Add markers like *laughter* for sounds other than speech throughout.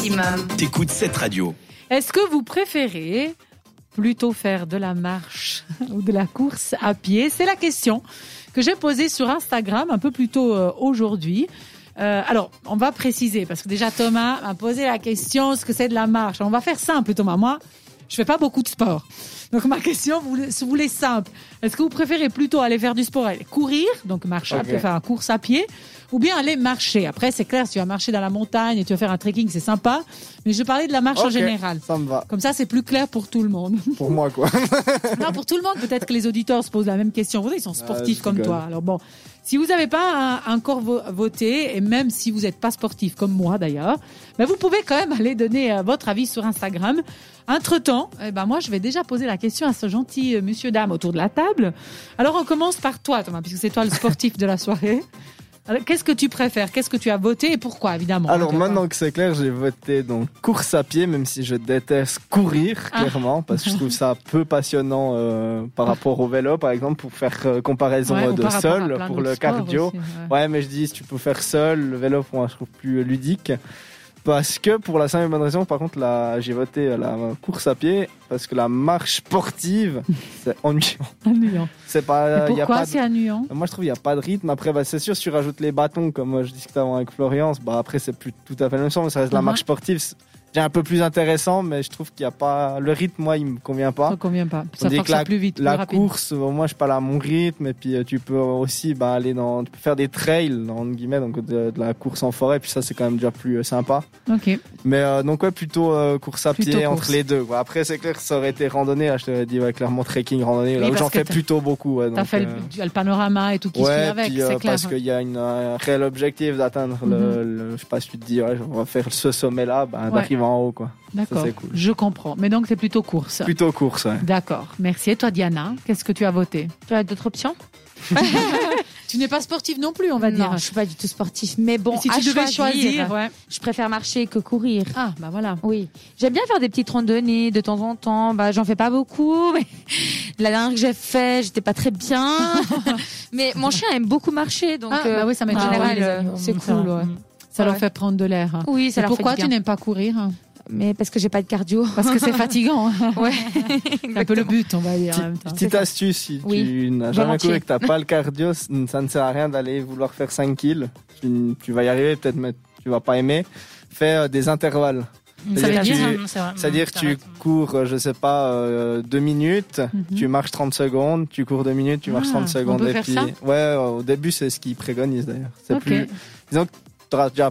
maximum. T'écoutes cette radio. Est-ce que vous préférez plutôt faire de la marche *laughs* ou de la course à pied? C'est la question que j'ai posée sur Instagram un peu plus tôt euh, aujourd'hui. Euh, alors, on va préciser parce que déjà Thomas m'a posé la question ce que c'est de la marche? On va faire simple, Thomas. Moi, je fais pas beaucoup de sport. Donc ma question, vous, vous voulez simple. Est-ce que vous préférez plutôt aller faire du sport, aller courir, donc marcher, faire une course à pied, ou bien aller marcher? Après, c'est clair, si tu vas marcher dans la montagne et tu vas faire un trekking, c'est sympa. Mais je parlais de la marche en général. Ça me va. Comme ça, c'est plus clair pour tout le monde. Pour moi, quoi. *laughs* non, pour tout le monde, peut-être que les auditeurs se posent la même question. Vous savez, ils sont sportifs je comme rigole. toi. Alors bon, si vous n'avez pas encore vo- voté, et même si vous n'êtes pas sportif comme moi d'ailleurs, ben vous pouvez quand même aller donner euh, votre avis sur Instagram. Entre-temps, eh ben moi, je vais déjà poser la question à ce gentil euh, monsieur dame autour de la table. Alors, on commence par toi, Thomas, puisque c'est toi le sportif de la soirée. Alors, Qu'est-ce que tu préfères? Qu'est-ce que tu as voté et pourquoi, évidemment Alors Donc, maintenant que c'est clair, j'ai voté donc course à pied, même si je déteste courir, Ah. clairement, parce que je trouve ça *laughs* peu passionnant euh, par rapport au vélo, par exemple, pour faire euh, comparaison ouais, de seul, pour le cardio. aussi, ouais. Ouais, mais je dis, si tu peux faire seul, le vélo, pour moi, je trouve plus ludique. Parce que, pour la simple et bonne raison, par contre, là, j'ai voté la course à pied, parce que la marche sportive, *laughs* c'est ennuyant. Ennuyant. C'est pas, Et pourquoi c'est ennuyant? Moi, je trouve qu'il n'y a pas de rythme. Après, bah, c'est sûr, si tu rajoutes les bâtons, comme je discutais avant avec Florence, bah, après, c'est plus tout à fait le même sens, mais ça reste la Mhm. marche sportive. Un peu plus intéressant, mais je trouve qu'il n'y a pas. Le rythme, moi, il me convient pas. Ça convient pas. Ça que la, plus vite, la course, euh, moi, je parle à mon rythme, et puis euh, tu peux aussi bah, aller dans. Tu peux faire des trails, entre guillemets, donc de, de la course en forêt, puis ça, c'est quand même déjà plus euh, sympa. Ok. Mais euh, donc, ouais, plutôt euh, course à Plutôt pied course. entre les deux. quoi. Après, c'est clair que ça aurait été randonnée, là, je te dit, ouais, clairement, trekking, randonnée, Oui, là où j'en fais plutôt beaucoup. Ouais, T'as fait le, euh, panorama et tout qui suit Ouais, avec, puis, clair. parce qu'il y a une, un réel objectif d'atteindre le, le- je sais pas si tu te dis, ouais, on va faire ce sommet-là, bah, Mhm. Ouais. en haut, quoi. D'accord. Ça, c'est cool. Je comprends. Mais donc c'est plutôt course. Plutôt course, ouais. D'accord. Merci. Et toi, Diana, qu'est-ce que tu as voté? Tu as d'autres options? *laughs* Tu n'es pas sportive non plus, on va dire. Non, je suis pas du tout sportif. Mais bon, si à tu devais choisir, ouais. je préfère marcher que courir. Ah, bah voilà. Oui, j'aime bien faire des petites randonnées de temps en temps. Bah, j'en fais pas beaucoup, *laughs* mais la dernière que j'ai fait, j'étais pas très bien. *laughs* mais mon chien aime beaucoup marcher, donc Ah, euh, bah oui, ça m'étonne. général, Ah oui, les euh, c'est cool. ouais. Ça leur fait prendre de l'air. hein. Oui, ça Et leur pourquoi fait tu du bien. n'aimes pas courir hein? Mais parce que j'ai pas de cardio. Parce que c'est *laughs* fatigant. hein. ouais. C'est un peu le but, on va dire. en même temps. Petite astuce, si Oui, tu n'as jamais couru et que t'as pas le cardio, ça ne sert à rien d'aller vouloir faire 5 kills. Tu, tu vas y arriver, peut-être, mais tu vas pas aimer. Fais euh, des intervalles. Ça veut C'est-à-dire dire, que tu- c'est vrai. C'est-à-dire que tu cours, euh, je sais pas, 2 minutes, Mhm. tu marches 30 secondes, tu cours 2 minutes, tu marches Ah, 30 on secondes. peut et faire puis, ça? Ouais, euh, au début, c'est ce qu'ils préconisent d'ailleurs. C'est Ok. plus, disons que déjà,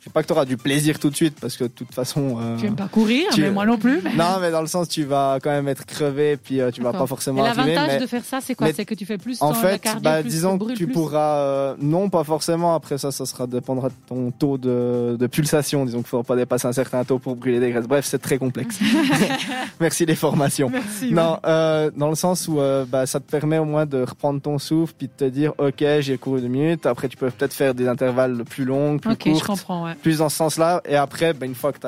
je sais pas que tu auras du plaisir tout de suite parce que de toute façon. euh, Tu n'aimes pas courir, tu- mais moi non plus. mais- *laughs* Non, mais dans le sens, tu vas quand même être crevé, puis euh, tu vas pas forcément l'avantage Mais de faire ça, c'est quoi? mais C'est que tu fais plus en fait, cardio, bah, plus, disons que tu plus. pourras, euh, non, pas forcément. Après ça, ça sera dépendra de ton taux de, de pulsation. Disons qu'il faudra pas dépasser un certain taux pour brûler des graisses. Bref, c'est très complexe. *laughs* *laughs* Merci les formations. Merci. Non, euh, dans le sens où euh, bah, ça te permet au moins de reprendre ton souffle puis de te dire ok j'ai couru deux minutes. Après tu peux peut-être faire des intervalles plus longs, plus Ok, je courtes, comprends, ouais. Plus dans ce sens-là. Et après, bah, une fois que tu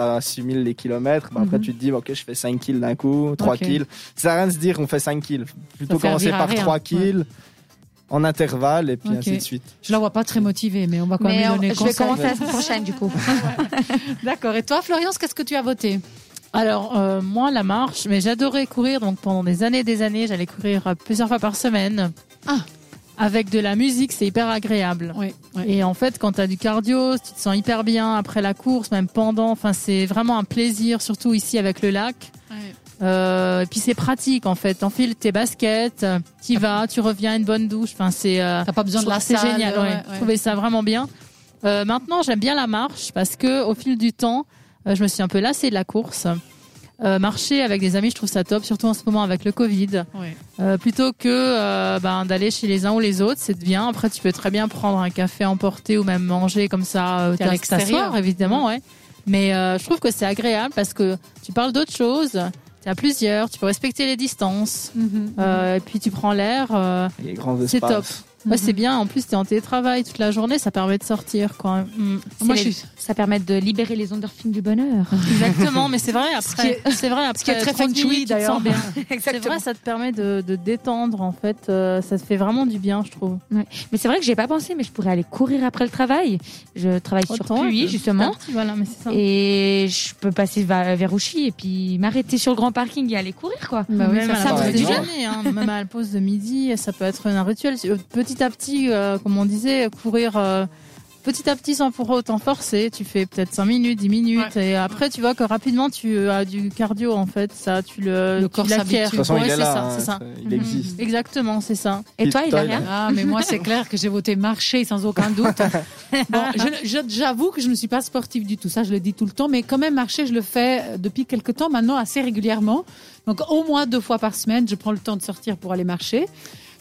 as assimilé les kilomètres, bah, après Mhm. tu te dis ok je fais 5 kills d'un coup, 3 Ok. kills. Ça sert à rien de se dire on fait 5 kills. Plutôt commencer par rien, 3 ouais. kills en intervalle et puis Ok. ainsi de suite. Je la vois pas très motivée, mais on va quand même Mais lui euh, donner je vais commencer la semaine prochaine, du coup. *laughs* D'accord. Et toi, Floriance, qu'est-ce que tu as voté? Alors, euh, moi, la marche, mais j'adorais courir. Donc, pendant des années et des années, j'allais courir plusieurs fois par semaine. Ah. Avec de la musique, c'est hyper agréable. Oui. Et en fait, quand tu as du cardio, tu te sens hyper bien après la course, même pendant. Enfin, c'est vraiment un plaisir, surtout ici avec le lac. Euh, et puis c'est pratique en fait. T'enfiles tes baskets, tu vas, tu reviens, une bonne douche. Enfin, c'est. euh, T'as pas besoin de la C'est génial. ouais, ouais. ouais. Je trouvais ça vraiment bien. Euh, maintenant, j'aime bien la marche parce que au fil du temps, euh, je me suis un peu lassée de la course. Euh, marcher avec des amis, je trouve ça top, surtout en ce moment avec le Covid. Ouais. Euh, plutôt que euh, ben, d'aller chez les uns ou les autres, c'est bien. Après, tu peux très bien prendre un café emporté ou même manger comme ça euh, à l'extérieur. évidemment, ouais. Mais euh, je trouve que c'est agréable parce que tu parles d'autres choses. Tu à plusieurs, tu peux respecter les distances. Mhm. Euh, et puis tu prends l'air. euh, Les grands C'est top. Ouais, c'est bien. En plus, t'es en télétravail toute la journée, ça permet de sortir quand même. Moi, je je suis- ça permet de libérer les endorphines du bonheur. *laughs* Exactement, mais c'est vrai après. C'est vrai après. ce qui est très 30 feng tu d'ailleurs. *laughs* C'est vrai, ça te permet de, de détendre en fait. euh, ça te fait vraiment du bien, je trouve. Mais c'est vrai que j'ai pas pensé, mais je pourrais aller courir après le travail. Je travaille sur Autant, Puy, petit justement. petit, Voilà, mais ça. Et je peux passer vers Ouchy et puis m'arrêter sur le grand parking et aller courir, quoi. Bah oui, même ça, à ça pause être du hein, même à la pause de midi, ça peut être un rituel. Euh, Petit à petit, euh, comme on disait, courir euh, petit à petit sans pour autant forcer. Tu fais peut-être 5 minutes, 10 minutes, et après tu vois que rapidement tu as du cardio en fait. Ça, tu le, corps s'habitue. De toute façon, Ouais, il est c'est là. ça, hein, c'est ça. Il existe. Exactement, c'est ça. Et toi, Pitoy, Hilaria Ah, mais moi, c'est clair que j'ai voté marcher sans aucun doute. *laughs* Bon, je- je- j'avoue que je ne suis pas sportive du tout, ça je le dis tout le temps, mais quand même marcher, je le fais euh, depuis quelque temps maintenant assez régulièrement. Donc au moins deux fois par semaine, je prends le temps de sortir pour aller marcher.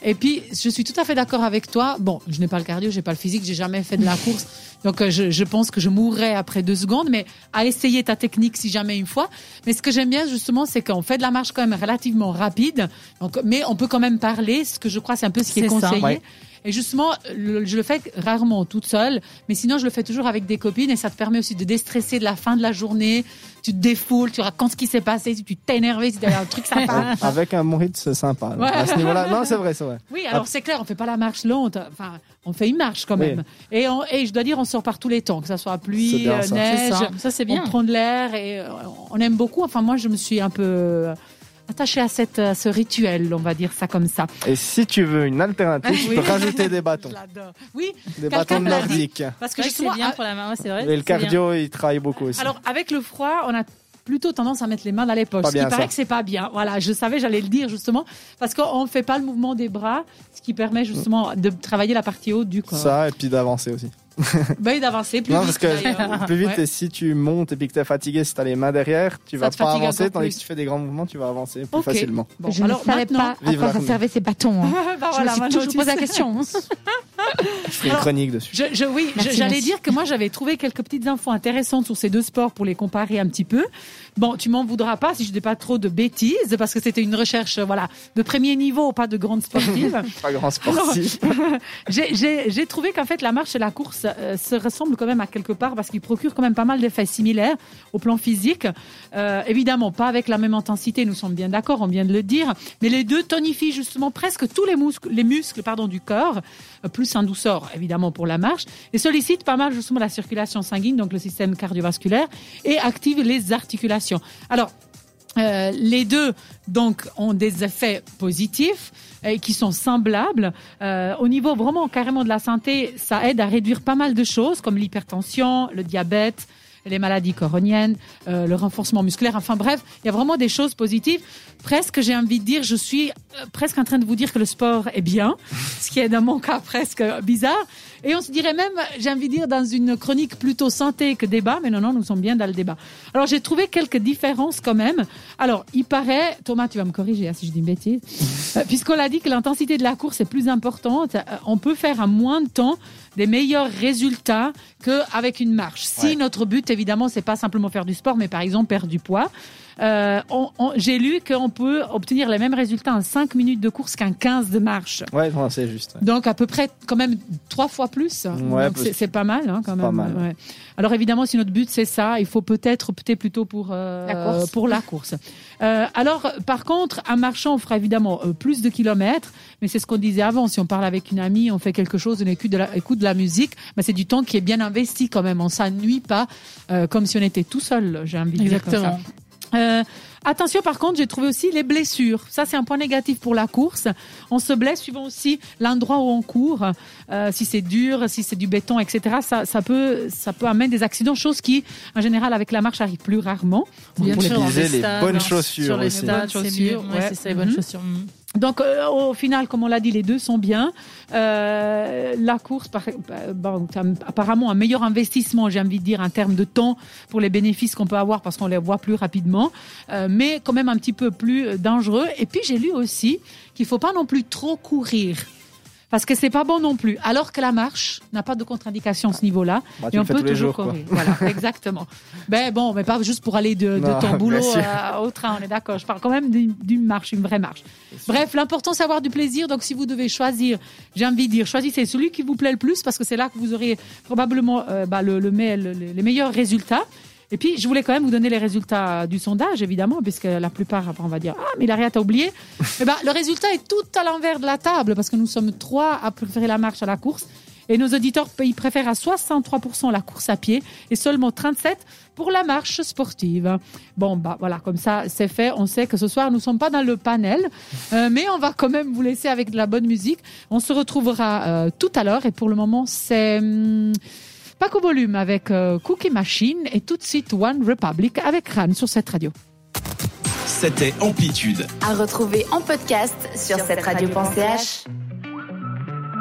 Et puis, je suis tout à fait d'accord avec toi. Bon, je n'ai pas le cardio, j'ai pas le physique, j'ai jamais fait de la course. Donc, euh, je, je pense que je mourrais après deux secondes, mais à essayer ta technique si jamais une fois. Mais ce que j'aime bien, justement, c'est qu'on fait de la marche quand même relativement rapide. Donc, mais on peut quand même parler, ce que je crois, c'est un peu ce qui est, ça. conseillé. Ouais. Et justement, le- je le fais rarement toute seule, mais sinon je le fais toujours avec des copines et ça te permet aussi de déstresser de la fin de la journée. Tu te défoules, tu racontes ce qui s'est passé, si tu t'es énervé, si t'as un truc sympa. Avec un Moritz, c'est sympa. Ouais. À ce niveau-là, non, c'est vrai, c'est vrai. Oui, alors c'est clair, on fait pas la marche lente. Enfin, on fait une marche quand Oui. même. Et, on- et je dois dire, on sort par tous les temps, que ça soit pluie, bien euh, ça. Neige. ça, ça c'est bien. On prend de l'air et euh, on aime beaucoup. Enfin, moi, je me suis un peu attachée à, cette, à ce rituel, on va dire ça comme ça. Et si tu veux une alternative, tu *laughs* Oui. peux rajouter des bâtons. Oui, Des bâtons nordiques. parce que Ouais, justement, c'est bien à- pour la main, ouais, c'est vrai. Et le bien. cardio, il travaille beaucoup aussi. Alors, avec le froid, on a plutôt tendance à mettre les mains dans les poches. Pas ce qui paraît ça. que c'est pas bien. Voilà, je savais, j'allais le dire justement, parce qu'on ne fait pas le mouvement des bras, ce qui permet justement de travailler la partie haute du corps. Ça, et puis d'avancer aussi. Bah, et d'avancer plus non, vite. parce que plus vite, Ouais. et si tu montes et puis que t'es fatigué, si t'as les mains derrière, tu Ça vas pas avancer, tandis que si tu fais des grands mouvements, tu vas avancer plus facilement. Bon, je alors ne savais pas à quoi ces bâtons. hein. *laughs* Bah, je voilà, me suis toujours posé la question. *laughs* Je ferai une chronique dessus. Je, je- oui, j'allais dire que moi j'avais trouvé quelques petites infos intéressantes sur ces deux sports pour les comparer un petit peu. Bon, tu m'en voudras pas si je dis pas trop de bêtises parce que c'était une recherche euh, voilà de premier niveau, pas de grande sportive. *laughs* Pas grand sportif. *laughs* J'ai- J'ai j'ai trouvé qu'en fait la marche et la course euh, se ressemblent quand même à quelque part parce qu'ils procurent quand même pas mal d'effets similaires au plan physique. Euh, évidemment, pas avec la même intensité, nous sommes bien d'accord, on vient de le dire, mais les deux tonifient justement presque tous les muscles, les muscles pardon, du corps, euh, plus un douceur évidemment pour la marche, et sollicitent pas mal justement la circulation sanguine, donc le système cardiovasculaire, et activent les articulations. Alors, euh, les deux donc ont des effets positifs et qui sont semblables. Euh, au niveau vraiment carrément de la santé, ça aide à réduire pas mal de choses comme l'hypertension, le diabète, les maladies coroniennes, euh, le renforcement musculaire. Enfin bref, il y a vraiment des choses positives. Presque, j'ai envie de dire, je suis euh, presque en train de vous dire que le sport est bien, *laughs* ce qui est dans mon cas presque bizarre. Et on se dirait même, j'ai envie de dire, dans une chronique plutôt santé que débat, mais non, non, nous sommes bien dans le débat. Alors j'ai trouvé quelques différences quand même. Alors, il paraît, Thomas, tu vas me corriger hein, si je dis une bêtise, Euh, puisqu'on l'a dit que l'intensité de la course est plus importante, euh, on peut faire en moins de temps des meilleurs résultats qu'avec une marche. Si Ouais. notre but, évidemment, c'est pas simplement faire du sport, mais par exemple perdre du poids. Euh, on- on- J'ai lu qu'on peut obtenir les mêmes résultats en 5 minutes de course qu'en 15 de marche. Ouais, non, c'est juste. ouais. Donc à peu près quand même trois fois plus. Ouais, Donc, c'est- c'est pas mal hein, quand c'est même. pas mal. Ouais. Alors évidemment, si notre but c'est ça, il faut peut-être opter plutôt pour euh, La course. pour la course. Euh, alors par contre, en marchant, on fera évidemment euh, plus de kilomètres, mais c'est ce qu'on disait avant. Si on parle avec une amie, on fait quelque chose, on écoute de la, écoute de la musique, mais c'est du temps qui est bien investi quand même. On s'ennuie pas euh, comme si on était tout seul. J'ai envie de dire comme ça. Euh, attention, par contre, j'ai trouvé aussi les blessures. Ça, c'est un point négatif pour la course. On se blesse suivant aussi l'endroit où on court. Euh, si c'est dur, si c'est du béton, etc. Ça, ça peut, ça peut amener des accidents, chose qui, en général, avec la marche, arrive plus rarement. Bien Pour sûr, les les stades, bonnes chaussures Sur les aussi. stades, Les bonnes c'est chaussures, mieux. ouais. Ouais, c'est ça, les bonnes chaussures. Donc, euh, au final, comme on l'a dit, les deux sont bien. Euh, la course, par, euh, bon, apparemment un meilleur investissement, j'ai envie de dire, en termes de temps pour les bénéfices qu'on peut avoir parce qu'on les voit plus rapidement, euh, mais quand même un petit peu plus euh, dangereux. Et puis, j'ai lu aussi qu'il faut pas non plus trop courir. Parce que c'est pas bon non plus. Alors que la marche n'a pas de contre-indication à ce niveau-là. Bah, tu et on peut toujours jours, courir. Voilà, *laughs* exactement. Ben bon, mais pas juste pour aller de, de Non, ton boulot euh, au train, on est d'accord. Je parle quand même d'une marche, une vraie marche. Bref, l'important c'est avoir du plaisir. Donc si vous devez choisir, j'ai envie de dire, choisissez celui qui vous plaît le plus parce que c'est là que vous aurez probablement euh, bah, le, le- le- les meilleurs résultats. Et puis, je voulais quand même vous donner les résultats du sondage, évidemment, puisque la plupart, après, on va dire, ah, mais Hilaria, t'as oublié. *laughs* Eh ben, le résultat est tout à l'envers de la table, parce que nous sommes trois à préférer la marche à la course. Et nos auditeurs, ils préfèrent à 63% la course à pied et seulement 37% pour la marche sportive. Bon, bah voilà, comme ça, c'est fait. On sait que ce soir, nous ne sommes pas dans le panel, euh, mais on va quand même vous laisser avec de la bonne musique. On se retrouvera euh, tout à l'heure et pour le moment, c'est... hum, Paco Volume avec euh, Cookie Machine et tout de suite One Republic avec Ran sur cette radio. C'était Amplitude. À retrouver en podcast sur cette radio.ch.